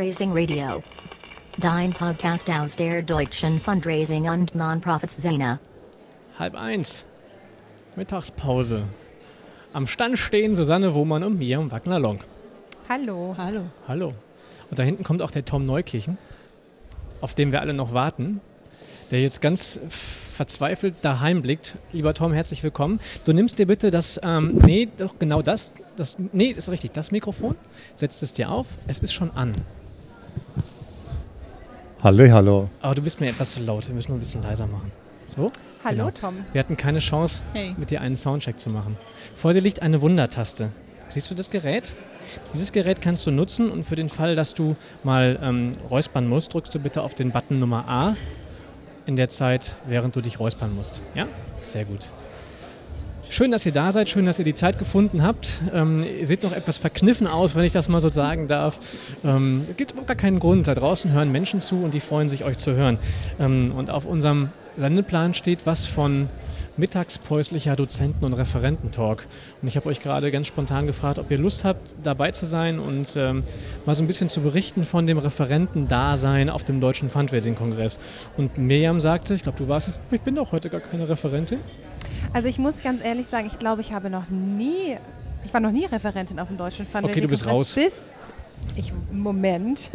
Fundraising Radio. Dein Podcast aus der deutschen Fundraising und Non-Profits-Szene. Halb eins. Mittagspause. Am Stand stehen Susanne Wohmann und Miriam Wagner-Long. Hallo. Hallo. Hallo. Und da hinten kommt auch der Tom Neukirchen, auf den wir alle noch warten, der jetzt ganz verzweifelt daheim blickt. Lieber Tom, herzlich willkommen. Du nimmst dir bitte das, ähm, nee, doch genau das, das, nee, ist richtig, das Mikrofon, setzt es dir auf, es ist schon an. Hallo, hallo. Aber du bist mir etwas zu laut, wir müssen nur ein bisschen leiser machen. So? Hallo, Genau. Tom. Wir hatten keine Chance, Hey. mit dir einen Soundcheck zu machen. Vor dir liegt eine Wundertaste. Siehst du das Gerät? Dieses Gerät kannst du nutzen und für den Fall, dass du mal ähm, räuspern musst, drückst du bitte auf den Button Nummer A in der Zeit, während du dich räuspern musst. Ja? Sehr gut. Schön, dass ihr da seid, schön, dass ihr die Zeit gefunden habt. Ähm, ihr seht noch etwas verkniffen aus, wenn ich das mal so sagen darf. Ähm, gibt überhaupt gar keinen Grund. Da draußen hören Menschen zu und die freuen sich, euch zu hören. Ähm, und auf unserem Sendeplan steht was von mittagspäuslicher Dozenten- und Referententalk. Und ich habe euch gerade ganz spontan gefragt, ob ihr Lust habt, dabei zu sein und ähm, mal so ein bisschen zu berichten von dem Referentendasein auf dem Deutschen Fundraising-Kongress. Und Miriam sagte, ich glaube, du warst es, ich bin doch heute gar keine Referentin. Also ich muss ganz ehrlich sagen, ich glaube, ich habe noch nie, ich war noch nie Referentin auf dem Deutschen Fundraising. Okay, du bist raus. Bis, ich, Moment,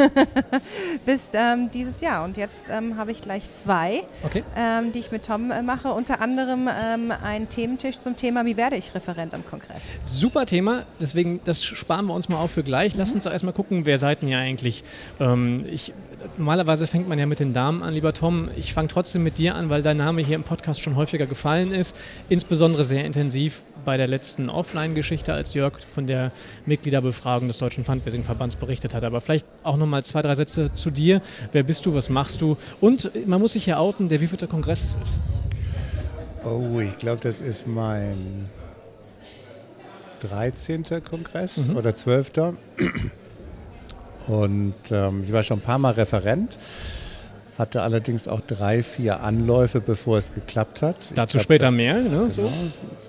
bis ähm, dieses Jahr. Und jetzt ähm, habe ich gleich zwei, Okay. ähm, die ich mit Tom äh, mache. Unter anderem ähm, einen Thementisch zum Thema, wie werde ich Referent am Kongress. Super Thema, deswegen das sparen wir uns mal auf für gleich. Lass uns doch erstmal gucken, wer seid denn ihr eigentlich? Ähm, ich, normalerweise fängt man ja mit den Damen an, lieber Tom. Ich fange trotzdem mit dir an, weil dein Name hier im Podcast schon häufiger gefallen ist. Insbesondere sehr intensiv bei der letzten Offline-Geschichte, als Jörg von der Mitgliederbefragung des Deutschen Fundraising-Verbands berichtet hat. Aber vielleicht auch nochmal zwei, drei Sätze zu dir. Wer bist du, was machst du? Und man muss sich ja outen, der wievielte Kongress es ist. Oh, ich glaube, das ist mein 13. Kongress oder 12. Und ähm, ich war schon ein paar Mal Referent, hatte allerdings auch drei, vier Anläufe, bevor es geklappt hat. Dazu glaub, später das- mehr. Ne? So.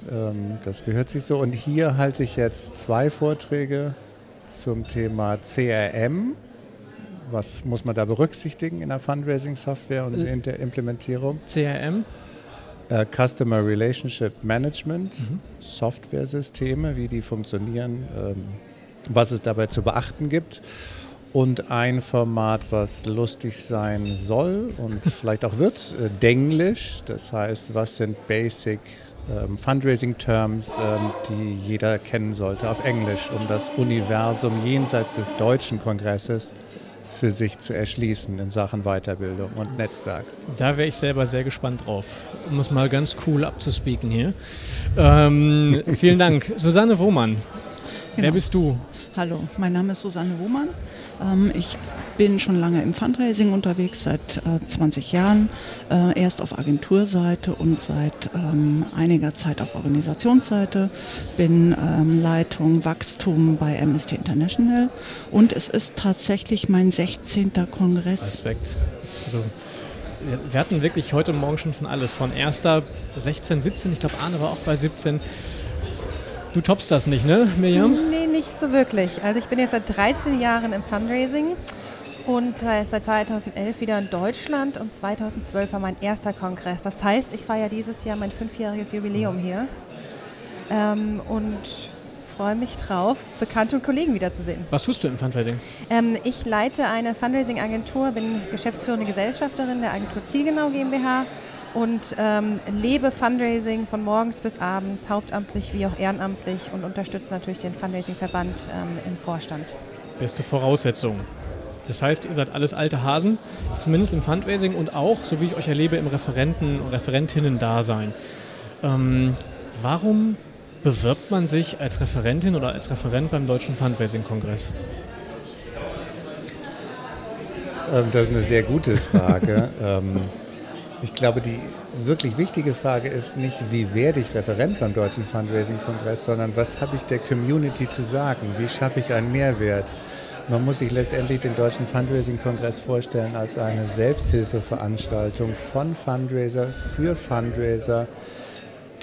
Genau, ähm, das gehört sich so. Und hier halte ich jetzt zwei Vorträge zum Thema CRM. Was muss man da berücksichtigen in der Fundraising-Software und in der Implementierung? CRM. Äh, Customer Relationship Management, Software-Systeme, wie die funktionieren, ähm, was es dabei zu beachten gibt. Und ein Format, was lustig sein soll und vielleicht auch wird, äh, Denglisch. Das heißt, was sind Basic ähm, Fundraising-Terms, ähm, die jeder kennen sollte auf Englisch, um das Universum jenseits des deutschen Kongresses für sich zu erschließen in Sachen Weiterbildung und Netzwerk. Da wäre ich selber sehr gespannt drauf, um es mal ganz cool abzuspeaken hier. Ähm, vielen Dank. Susanne Wohmann, wer Genau. bist du? Hallo, mein Name ist Susanne Wohmann. Ähm, ich bin schon lange im Fundraising unterwegs, seit äh, 20 Jahren. Äh, erst auf Agenturseite und seit ähm, einiger Zeit auf Organisationsseite. Bin ähm, Leitung Wachstum bei Amnesty International. Und es ist tatsächlich mein 16. Kongress. Respekt. Also, wir- hatten wirklich heute morgen schon von alles. Von erster 16, 17, ich glaube Arne war auch bei 17. Du toppst das nicht, ne, Miriam? Nee, nicht so wirklich. Also ich bin jetzt seit 13 Jahren im Fundraising und äh, seit 2011 wieder in Deutschland und 2012 war mein erster Kongress. Das heißt, ich feiere dieses Jahr mein fünfjähriges Jubiläum hier ähm, und freue mich drauf, Bekannte und Kollegen wiederzusehen. Was tust du im Fundraising? Ähm, ich leite eine Fundraising-Agentur, bin geschäftsführende Gesellschafterin der Agentur Zielgenau GmbH und ähm, lebe Fundraising von morgens bis abends, hauptamtlich wie auch ehrenamtlich und unterstütze natürlich den Fundraising-Verband ähm, im Vorstand. Beste Voraussetzung. Das heißt, ihr seid alles alte Hasen, zumindest im Fundraising und auch, so wie ich euch erlebe, im Referenten- und Referentinnen-Dasein. Ähm, warum bewirbt man sich als Referentin oder als Referent beim Deutschen Fundraising-Kongress? Ähm, Das ist eine sehr gute Frage. Ich glaube, die wirklich wichtige Frage ist nicht, wie werde ich Referent beim Deutschen Fundraising-Kongress, sondern was habe ich der Community zu sagen? Wie schaffe ich einen Mehrwert? Man muss sich letztendlich den Deutschen Fundraising-Kongress vorstellen als eine Selbsthilfeveranstaltung von Fundraiser für Fundraiser,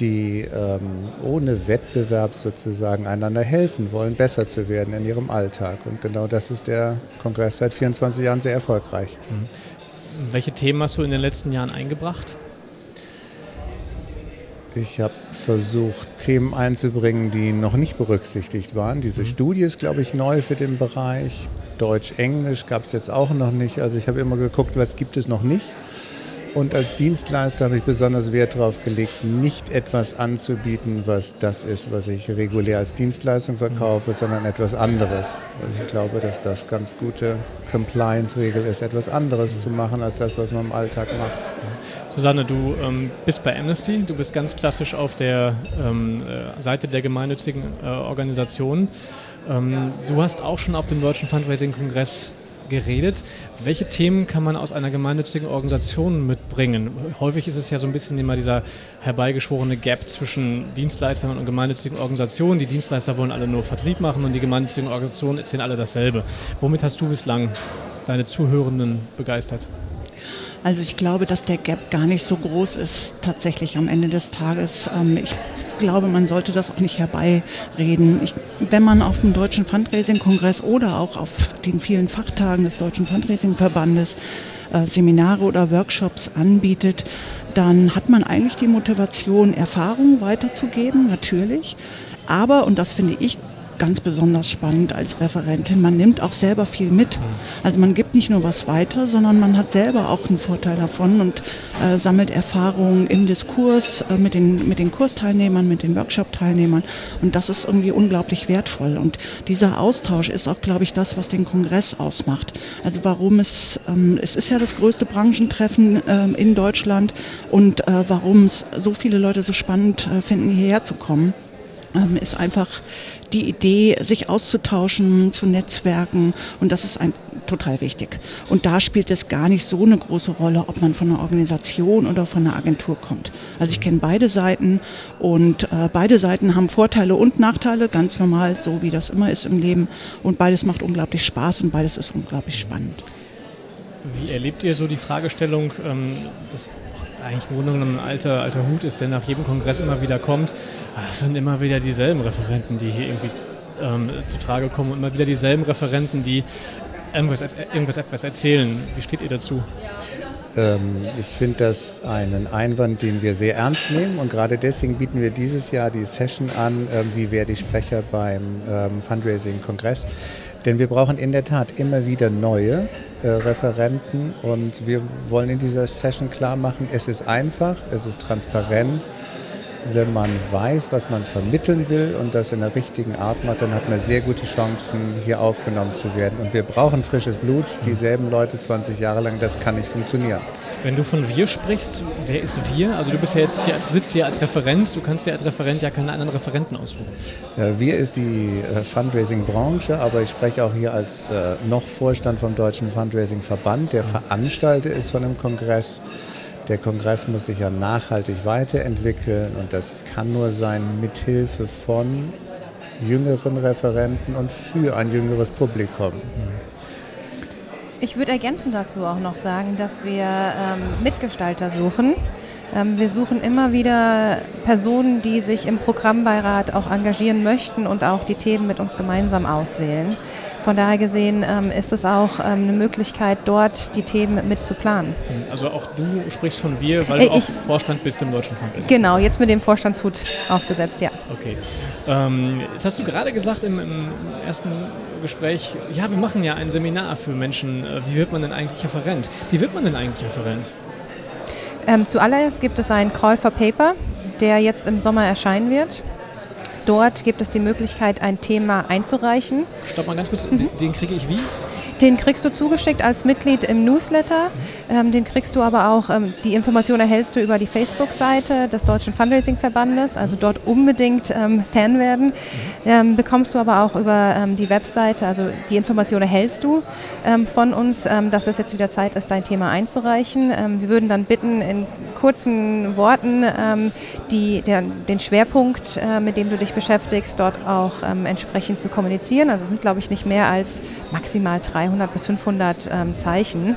die ähm, ohne Wettbewerb sozusagen einander helfen wollen, besser zu werden in ihrem Alltag. Und genau das ist der Kongress seit 24 Jahren sehr erfolgreich. Welche Themen hast du in den letzten Jahren eingebracht? Ich habe versucht, Themen einzubringen, die noch nicht berücksichtigt waren. Diese mhm. Studie ist, glaube ich, neu für den Bereich. Deutsch, Englisch gab es jetzt auch noch nicht. Also ich habe immer geguckt, was gibt es noch nicht. Und als Dienstleister habe ich besonders Wert darauf gelegt, nicht etwas anzubieten, was das ist, was ich regulär als Dienstleistung verkaufe, mhm. sondern etwas anderes. Und ich glaube, dass das ganz gute Compliance-Regel ist, etwas anderes zu machen als das, was man im Alltag macht. Susanne, du ähm, bist bei Amnesty, du bist ganz klassisch auf der ähm, äh, Seite der gemeinnützigen äh, Organisationen. Ähm, du hast auch schon auf dem Deutschen Fundraising-Kongress geredet. Welche Themen kann man aus einer gemeinnützigen Organisation mitbringen? Häufig ist es ja so ein bisschen immer dieser herbeigeschworene Gap zwischen Dienstleistern und gemeinnützigen Organisationen. Die Dienstleister wollen alle nur Vertrieb machen und die gemeinnützigen Organisationen erzählen alle dasselbe. Womit hast du bislang deine Zuhörenden begeistert? Also ich glaube, dass der Gap gar nicht so groß ist tatsächlich am Ende des Tages. Ähm, ich glaube, man sollte das auch nicht herbeireden. Ich, wenn man auf dem Deutschen Fundraising-Kongress oder auch auf den vielen Fachtagen des Deutschen Fundraising-Verbandes äh, Seminare oder Workshops anbietet, dann hat man eigentlich die Motivation, Erfahrungen weiterzugeben, natürlich. Aber, und das finde ich ganz besonders spannend als Referentin. Man nimmt auch selber viel mit. Also man gibt nicht nur was weiter, sondern man hat selber auch einen Vorteil davon und äh, sammelt Erfahrungen im Diskurs äh, mit, den, mit den Kursteilnehmern, mit den Workshop-Teilnehmern. Und das ist irgendwie unglaublich wertvoll. Und dieser Austausch ist auch, glaube ich, das, was den Kongress ausmacht. Also warum es, ähm, es ist ja das größte Branchentreffen ähm, in Deutschland und äh, warum es so viele Leute so spannend äh, finden, hierher zu kommen ist einfach die Idee, sich auszutauschen, zu netzwerken und das ist ein, total wichtig. Und da spielt es gar nicht so eine große Rolle, ob man von einer Organisation oder von einer Agentur kommt. Also ich kenne beide Seiten und äh, beide Seiten haben Vorteile und Nachteile, ganz normal, so wie das immer ist im Leben. Und beides macht unglaublich Spaß und beides ist unglaublich spannend. Wie erlebt ihr so die Fragestellung, ähm, das eigentlich im ein alter, alter Hut ist, der nach jedem Kongress immer wieder kommt. Es sind immer wieder dieselben Referenten, die hier irgendwie ähm, zu Trage kommen und immer wieder dieselben Referenten, die irgendwas, irgendwas etwas erzählen. Wie steht ihr dazu? Ähm, ich finde das einen Einwand, den wir sehr ernst nehmen und gerade deswegen bieten wir dieses Jahr die Session an, äh, wie wer die Sprecher beim ähm, Fundraising-Kongress. Denn wir brauchen in der Tat immer wieder neue äh, Referenten und wir wollen in dieser Session klar machen, es ist einfach, es ist transparent. Wenn man weiß, was man vermitteln will und das in der richtigen Art macht, dann hat man sehr gute Chancen, hier aufgenommen zu werden. Und wir brauchen frisches Blut, dieselben Leute 20 Jahre lang, das kann nicht funktionieren. Wenn du von wir sprichst, wer ist wir? Also du bist ja jetzt hier, sitzt hier als Referent, du kannst dir als Referent ja keine anderen Referenten aussuchen. Ja, wir ist die äh, Fundraising-Branche, aber ich spreche auch hier als äh, noch Vorstand vom Deutschen Fundraising-Verband, der Veranstalter ist von dem Kongress. Der Kongress muss sich ja nachhaltig weiterentwickeln und das kann nur sein mithilfe von jüngeren Referenten und für ein jüngeres Publikum. Ich würde ergänzend dazu auch noch sagen, dass wir ähm, Mitgestalter suchen. Ähm, wir suchen immer wieder Personen, die sich im Programmbeirat auch engagieren möchten und auch die Themen mit uns gemeinsam auswählen. Von daher gesehen ähm, ist es auch ähm, eine Möglichkeit, dort die Themen mit zu planen. Also auch du sprichst von wir, weil äh, du auch Vorstand bist im Deutschen Fonds. Genau, jetzt mit dem Vorstandshut aufgesetzt, ja. Okay. Ähm, jetzt hast du gerade gesagt im, im ersten Gespräch, ja, wir machen ja ein Seminar für Menschen. Äh, wie wird man denn eigentlich Referent? Wie wird man denn eigentlich Referent? Ähm, zuallererst gibt es einen Call for Paper, der jetzt im Sommer erscheinen wird. Dort gibt es die Möglichkeit, ein Thema einzureichen. Stopp mal ganz kurz, mhm. den kriege ich wie? Den kriegst du zugeschickt als Mitglied im Newsletter. Ähm, den kriegst du aber auch, ähm, die Information erhältst du über die Facebook-Seite des Deutschen Fundraising-Verbandes, also dort unbedingt ähm, Fan werden. Ähm, bekommst du aber auch über ähm, die Webseite, also die Information erhältst du ähm, von uns, dass es jetzt wieder Zeit ist, dein Thema einzureichen. wir würden dann bitten, in kurzen Worten ähm, die, der, den Schwerpunkt, äh, mit dem du dich beschäftigst, dort auch ähm, entsprechend zu kommunizieren. Also sind, glaube ich, nicht mehr als maximal 300 bis 500 ähm, Zeichen.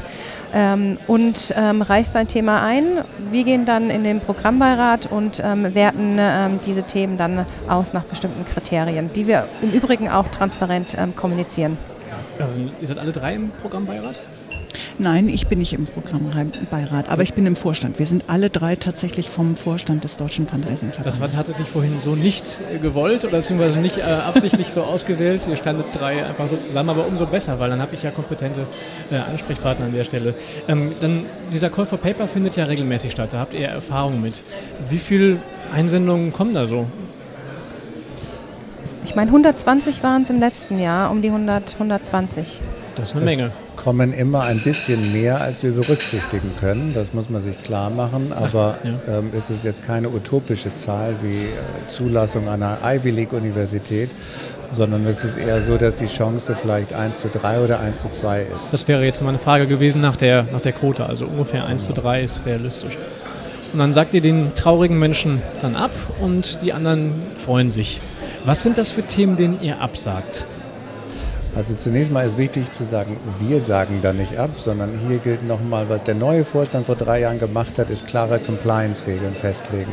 Ähm, und ähm, reichst dein Thema ein. Wir gehen dann in den Programmbeirat und werten diese Themen dann aus nach bestimmten Kriterien, die wir im Übrigen auch transparent kommunizieren. Ähm, ihr seid alle drei im Programmbeirat? Nein, ich bin nicht im Programmbeirat, aber ich bin im Vorstand. Wir sind alle drei tatsächlich vom Vorstand des Deutschen Fundraising-Verbandes. Das war tatsächlich vorhin so nicht äh, gewollt oder beziehungsweise nicht äh, absichtlich so ausgewählt. Ihr standet drei einfach so zusammen, aber umso besser, weil dann habe ich ja kompetente äh, Ansprechpartner an der Stelle. Ähm, dann dieser Call for Paper findet ja regelmäßig statt. Da habt ihr Erfahrung mit. Wie viele Einsendungen kommen da so? Ich meine, 120 waren es im letzten Jahr, um die 100, 120. Das ist eine Menge. Kommen immer ein bisschen mehr, als wir berücksichtigen können. Das muss man sich klar machen. Aber ja. ähm, es ist jetzt keine utopische Zahl wie äh, Zulassung einer Ivy League Universität, sondern es ist eher so, dass die Chance vielleicht 1 zu 3 oder 1 zu 2 ist. Das wäre jetzt meine Frage gewesen nach der, nach der Quote. Also ungefähr 1 zu 3 ist realistisch. Und dann sagt ihr den traurigen Menschen dann ab und die anderen freuen sich. Was sind das für Themen, denen ihr absagt? Also zunächst mal ist wichtig zu sagen, wir sagen da nicht ab, sondern hier gilt nochmal, was der neue Vorstand vor drei Jahren gemacht hat, ist klare Compliance-Regeln festlegen.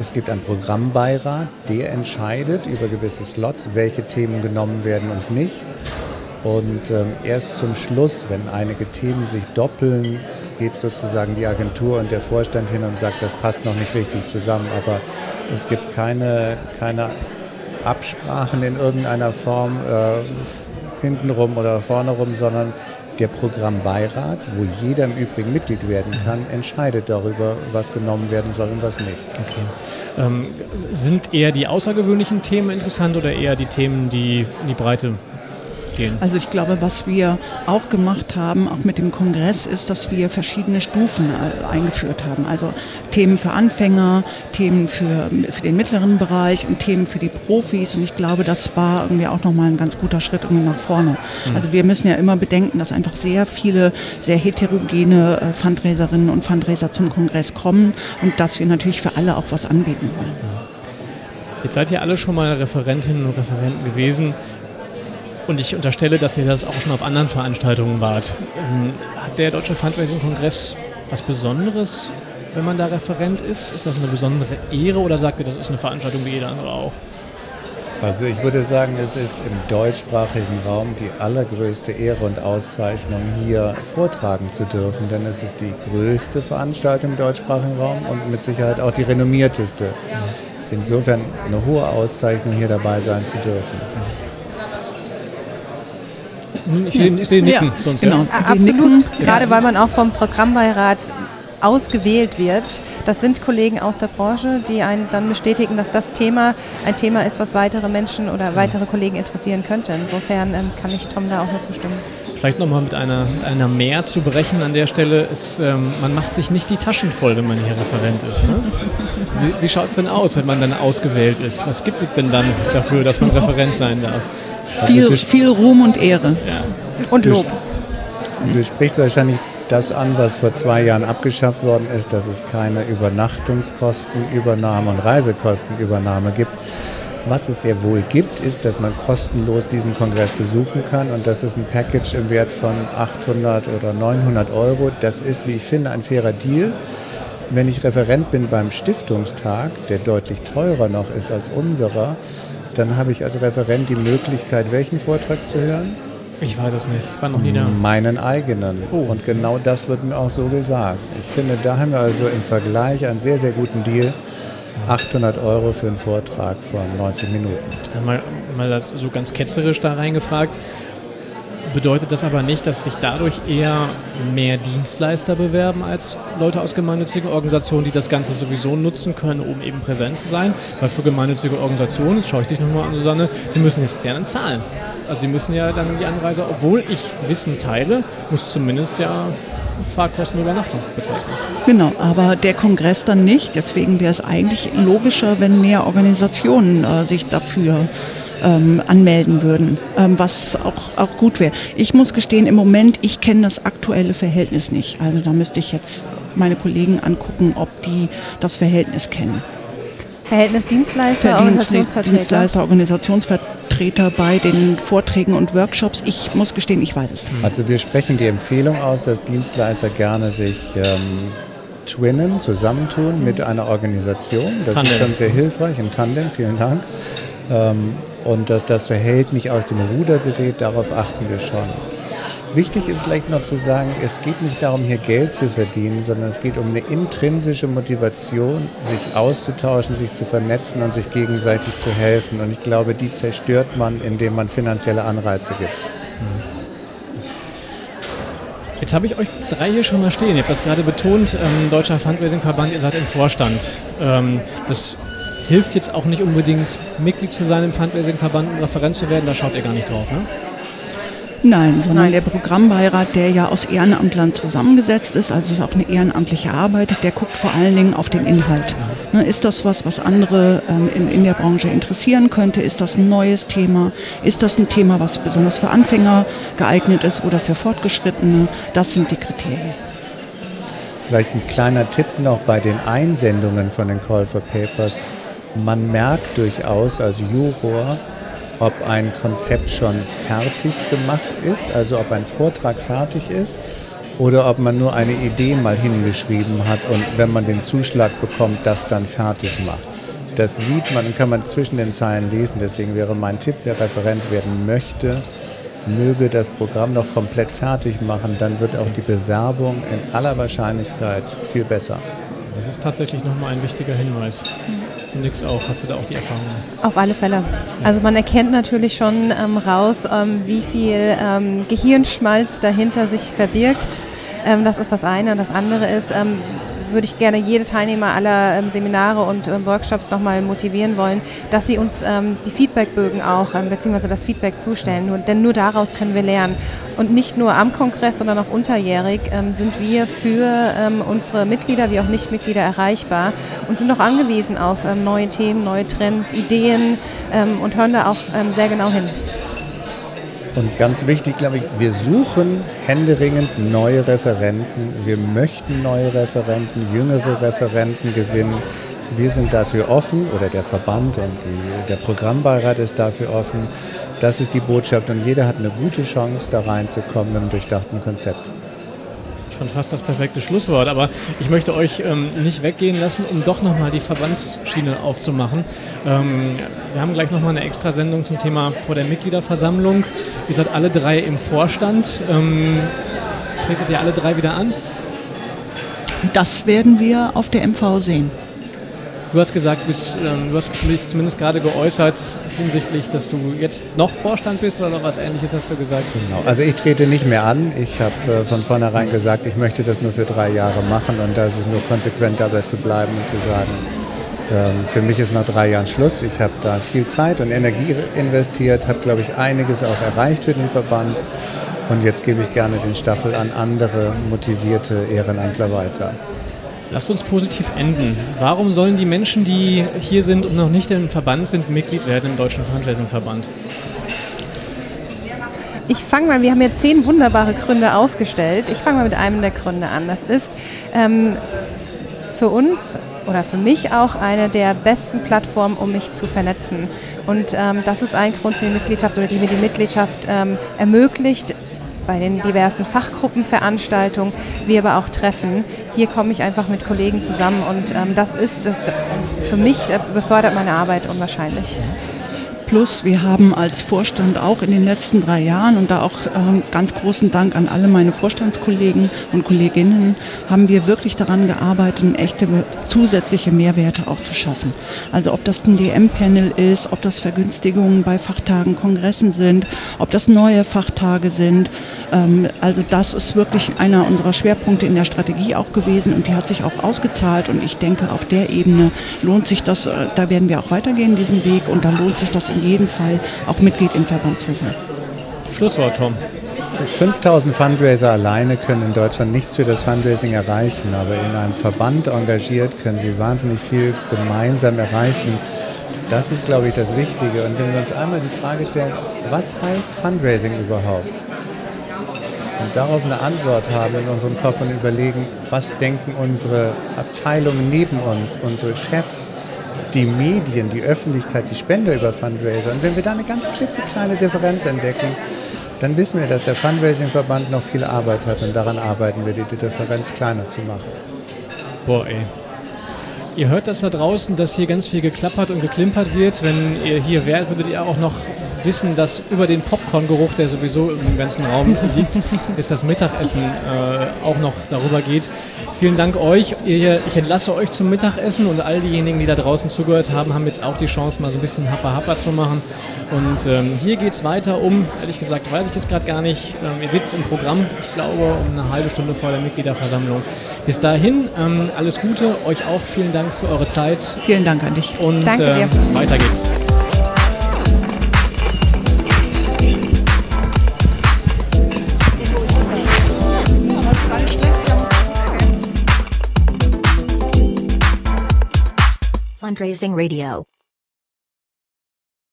Es gibt einen Programmbeirat, der entscheidet über gewisse Slots, welche Themen genommen werden und nicht. Und ähm, erst zum Schluss, wenn einige Themen sich doppeln, geht sozusagen die Agentur und der Vorstand hin und sagt, das passt noch nicht richtig zusammen. Aber es gibt keine, keine Absprachen in irgendeiner Form. Äh, hintenrum oder vorne rum, sondern der Programmbeirat, wo jeder im Übrigen Mitglied werden kann, entscheidet darüber, was genommen werden soll und was nicht. Okay. Ähm, sind eher die außergewöhnlichen Themen interessant oder eher die Themen, die in die Breite gehen. Also ich glaube, was wir auch gemacht haben, auch mit dem Kongress, ist, dass wir verschiedene Stufen äh, eingeführt haben. Also Themen für Anfänger, Themen für, für den mittleren Bereich und Themen für die Profis. Und ich glaube, das war irgendwie auch nochmal ein ganz guter Schritt irgendwie nach vorne. Mhm. Also wir müssen ja immer bedenken, dass einfach sehr viele sehr heterogene äh, Fundraiserinnen und Fundraiser zum Kongress kommen und dass wir natürlich für alle auch was anbieten wollen. Jetzt seid ihr alle schon mal Referentinnen und Referenten gewesen. Und ich unterstelle, dass ihr das auch schon auf anderen Veranstaltungen wart. Ähm, hat der Deutsche Fundraising-Kongress was Besonderes, wenn man da Referent ist? Ist das eine besondere Ehre oder sagt ihr, das ist eine Veranstaltung wie jede andere auch? Also ich würde sagen, es ist im deutschsprachigen Raum die allergrößte Ehre und Auszeichnung, hier vortragen zu dürfen, denn es ist die größte Veranstaltung im deutschsprachigen Raum und mit Sicherheit auch die renommierteste. Insofern eine hohe Auszeichnung, hier dabei sein zu dürfen. Hm, ich sehe, ich sehe Nicken Ja, sonst. genau. Ja? Absolut, nicken. gerade weil man auch vom Programmbeirat ausgewählt wird. Das sind Kollegen aus der Branche, die einen dann bestätigen, dass das Thema ein Thema ist, was weitere Menschen oder weitere Kollegen interessieren könnte. Insofern ähm, kann ich Tom da auch nur zustimmen. Vielleicht nochmal mit einer, mit einer mehr zu brechen an der Stelle. Ist, ähm, man macht sich nicht die Taschen voll, wenn man hier Referent ist. Ne? Wie, wie schaut es denn aus, wenn man dann ausgewählt ist? Was gibt es denn dann dafür, dass man Referent sein darf? Viel, viel Ruhm und Ehre. Und Du, Lob. du sprichst wahrscheinlich das an, was vor zwei Jahren abgeschafft worden ist, dass es keine Übernachtungskostenübernahme und Reisekostenübernahme gibt. Was es sehr wohl gibt, ist, dass man kostenlos diesen Kongress besuchen kann und das ist ein Package im Wert von 800 oder 900 Euro. Das ist, wie ich finde, ein fairer Deal. Wenn ich Referent bin beim Stiftungstag, der deutlich teurer noch ist als unserer, dann habe ich als Referent die Möglichkeit, welchen Vortrag zu hören? Ich weiß es nicht. Ich war noch nie da. Meinen eigenen. Oh. Und genau das wird mir auch so gesagt. Ich finde, da haben wir also im Vergleich einen sehr, sehr guten Deal. 800 Euro für einen Vortrag von 90 Minuten. Mal, mal so ganz ketzerisch da reingefragt. Bedeutet das aber nicht, dass sich dadurch eher mehr Dienstleister bewerben als Leute aus gemeinnützigen Organisationen, die das Ganze sowieso nutzen können, um eben präsent zu sein? Weil für gemeinnützige Organisationen, das schaue ich dich nochmal an, Susanne, die müssen jetzt ja dann zahlen. Also die müssen ja dann die Anreise, obwohl ich Wissen teile, muss zumindest ja Fahrkosten Übernachtung bezahlen. Genau, aber der Kongress dann nicht. Deswegen wäre es eigentlich logischer, wenn mehr Organisationen äh, sich dafür ähm, anmelden würden, ähm, was auch, auch gut wäre. Ich muss gestehen, im Moment, ich kenne das aktuelle Verhältnis nicht. Also da müsste ich jetzt meine Kollegen angucken, ob die das Verhältnis kennen. Verhältnis Dienstleister, Organisationsvertreter. Dienstleister, Organisationsvertreter bei den Vorträgen und Workshops. Ich muss gestehen, ich weiß es nicht. Also wir sprechen die Empfehlung aus, dass Dienstleister gerne sich ähm, twinnen, zusammentun mit einer Organisation. Das Tandem. ist schon sehr hilfreich, im Tandem, vielen Dank. Ähm, und dass das Verhältnis nicht aus dem Ruder gerät, darauf achten wir schon. Wichtig ist vielleicht noch zu sagen, es geht nicht darum, hier Geld zu verdienen, sondern es geht um eine intrinsische Motivation, sich auszutauschen, sich zu vernetzen und sich gegenseitig zu helfen. Und ich glaube, die zerstört man, indem man finanzielle Anreize gibt. Jetzt habe ich euch drei hier schon mal stehen. Ihr habt das gerade betont, ähm, Deutscher Fundraising-Verband, ihr seid im Vorstand. Ähm, das hilft jetzt auch nicht unbedingt, Mitglied zu sein im Fundraising-Verband, um Referent zu werden, da schaut ihr gar nicht drauf, ne? Nein, sondern Nein. der Programmbeirat, der ja aus Ehrenamtlern zusammengesetzt ist, also es ist auch eine ehrenamtliche Arbeit, der guckt vor allen Dingen auf den Inhalt. Ne, Ist das was, was andere ähm, in, in der Branche interessieren könnte? Ist das ein neues Thema? Ist das ein Thema, was besonders für Anfänger geeignet ist oder für Fortgeschrittene? Das sind die Kriterien. Vielleicht ein kleiner Tipp noch bei den Einsendungen von den Call for Papers. Man merkt durchaus als Juror, ob ein Konzept schon fertig gemacht ist, also ob ein Vortrag fertig ist oder ob man nur eine Idee mal hingeschrieben hat und wenn man den Zuschlag bekommt, das dann fertig macht. Das sieht man kann man zwischen den Zeilen lesen. Deswegen wäre mein Tipp, wer Referent werden möchte, möge das Programm noch komplett fertig machen. Dann wird auch die Bewerbung in aller Wahrscheinlichkeit viel besser. Das ist tatsächlich nochmal ein wichtiger Hinweis. Nix auch, hast du da auch die Erfahrung? Auf alle Fälle. Also man erkennt natürlich schon ähm, raus, ähm, wie viel ähm, Gehirnschmalz dahinter sich verbirgt. Ähm, das ist das eine. Und das andere ist, ähm, würde ich gerne jede Teilnehmer aller ähm, Seminare und ähm, Workshops nochmal motivieren wollen, dass sie uns ähm, die Feedbackbögen auch, ähm, beziehungsweise das Feedback zustellen. Nur, denn nur daraus können wir lernen. Und nicht nur am Kongress, sondern auch unterjährig ähm, sind wir für ähm, unsere Mitglieder wie auch Nichtmitglieder erreichbar und sind auch angewiesen auf neue Themen, neue Trends, Ideen und hören da auch sehr genau hin. Und ganz wichtig, glaube ich, wir suchen händeringend neue Referenten. Wir möchten neue Referenten, jüngere Referenten gewinnen. Wir sind dafür offen oder der Verband und die, der Programmbeirat ist dafür offen. Das ist die Botschaft und jeder hat eine gute Chance, da reinzukommen mit einem durchdachten Konzept. Schon fast das perfekte Schlusswort, aber ich möchte euch ähm, nicht weggehen lassen, um doch nochmal die Verbandsschiene aufzumachen. Ähm, wir haben gleich nochmal eine Extrasendung zum Thema vor der Mitgliederversammlung. Ihr seid alle drei im Vorstand. Ähm, tretet ihr alle drei wieder an? Das werden wir auf der MV sehen. Du hast gesagt, bist, ähm, du hast dich zumindest gerade geäußert hinsichtlich, dass du jetzt noch Vorstand bist oder noch was ähnliches hast du gesagt. Genau. Also ich trete nicht mehr an. Ich habe äh, von vornherein gesagt, ich möchte das nur für drei Jahre machen und da ist es nur konsequent dabei zu bleiben und zu sagen, für mich ist nach drei Jahren Schluss. Ich habe da viel Zeit und Energie investiert, habe, glaube ich, einiges auch erreicht für den Verband und jetzt gebe ich gerne den Staffel an andere motivierte Ehrenamtler weiter. Lasst uns positiv enden. Warum sollen die Menschen, die hier sind und noch nicht im Verband sind, Mitglied werden im Deutschen Fundraising-Verband? Ich fange mal, wir haben jetzt zehn wunderbare Gründe aufgestellt. Ich fange mal mit einem der Gründe an. Das ist ähm, für uns oder für mich auch eine der besten Plattformen, um mich zu vernetzen. Und ähm, das ist ein Grund für die Mitgliedschaft oder die mir die Mitgliedschaft ähm, ermöglicht, bei den diversen Fachgruppenveranstaltungen, wir aber auch treffen. Hier komme ich einfach mit Kollegen zusammen und ähm, das ist, das, das für mich äh, befördert meine Arbeit unwahrscheinlich. Plus, wir haben als Vorstand auch in den letzten drei Jahren und da auch ähm, ganz großen Dank an alle meine Vorstandskollegen und Kolleginnen, haben wir wirklich daran gearbeitet, echte zusätzliche Mehrwerte auch zu schaffen. Also ob das ein DM-Panel ist, ob das Vergünstigungen bei Fachtagen, Kongressen sind, ob das neue Fachtage sind. Ähm, also das ist wirklich einer unserer Schwerpunkte in der Strategie auch gewesen und die hat sich auch ausgezahlt und ich denke, auf der Ebene lohnt sich das, äh, da werden wir auch weitergehen, diesen Weg und da lohnt sich das in jedem Fall auch Mitglied im Verband zu sein. Schlusswort, Tom. 5000 Fundraiser alleine können in Deutschland nichts für das Fundraising erreichen, aber in einem Verband engagiert können sie wahnsinnig viel gemeinsam erreichen. Das ist, glaube ich, das Wichtige. Und wenn wir uns einmal die Frage stellen, was heißt Fundraising überhaupt? Und darauf eine Antwort haben in unserem Kopf und überlegen, was denken unsere Abteilungen neben uns, unsere Chefs, die Medien, die Öffentlichkeit, die Spender über Fundraiser. Und wenn wir da eine ganz klitzekleine Differenz entdecken, dann wissen wir, dass der Fundraising-Verband noch viel Arbeit hat und daran arbeiten wir, die Differenz kleiner zu machen. Boah, ey. Ihr hört das da draußen, dass hier ganz viel geklappert und geklimpert wird. Wenn ihr hier wärt, würdet ihr auch noch wissen, dass über den Popcorn-Geruch, der sowieso im ganzen Raum liegt, ist das Mittagessen äh, auch noch darüber geht. Vielen Dank euch. Ihr, ich entlasse euch zum Mittagessen und all diejenigen, die da draußen zugehört haben, haben jetzt auch die Chance, mal so ein bisschen Happa-Happa zu machen. Und ähm, hier geht es weiter um, ehrlich gesagt, weiß ich es gerade gar nicht. Ähm, ihr seht es im Programm, ich glaube, um eine halbe Stunde vor der Mitgliederversammlung. Bis dahin, ähm, alles Gute, euch auch vielen Dank für eure Zeit. Vielen Dank an dich. Und Danke dir. ähm, weiter geht's. Fundraising Radio.